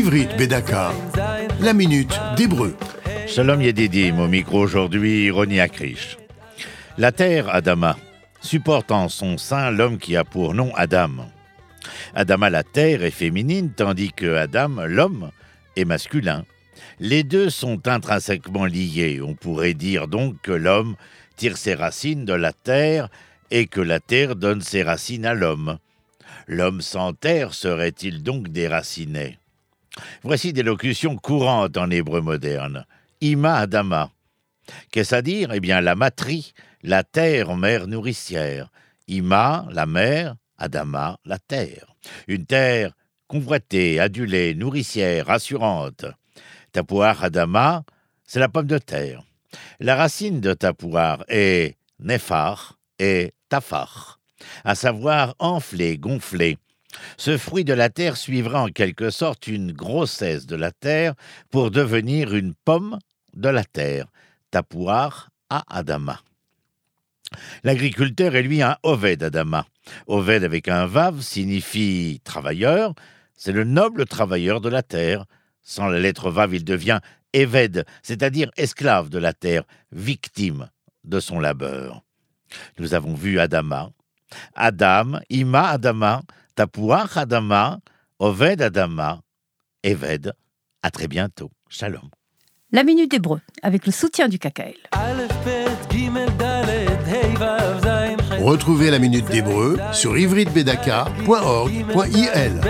Ivrit Bedaka, la minute d'hébreu. Shalom Yedidim, au micro aujourd'hui, Roni Akrish. La terre, Adama, supporte en son sein l'homme qui a pour nom Adam. Adama, la terre, est féminine, tandis que Adam, l'homme, est masculin. Les deux sont intrinsèquement liés. On pourrait dire donc que l'homme tire ses racines de la terre et que la terre donne ses racines à l'homme. L'homme sans terre serait-il donc déraciné? Voici des locutions courantes en hébreu moderne. Ima Adama. Qu'est-ce à dire? Eh bien, la matrie, la terre, mère nourricière. Ima, la mère, Adama, la terre. Une terre convoitée, adulée, nourricière, rassurante. Tapouar Adama, c'est la pomme de terre. La racine de tapouar est nefar et tafar à savoir enflé, gonflé. Ce fruit de la terre suivra en quelque sorte une grossesse de la terre pour devenir une pomme de la terre, tapouar à Adama. L'agriculteur est lui un Oved Adama. Oved avec un vav signifie travailleur, c'est le noble travailleur de la terre. Sans la lettre vav, il devient Eved, c'est-à-dire esclave de la terre, victime de son labeur. Nous avons vu Adama, Adam, Ima Adama, Tapouach Adama, Oved Adama, Eved. À très bientôt. Shalom. La Minute Hébreu, avec le soutien du KKL. Retrouvez la Minute d'Hébreu sur ivritbedaka.org.il.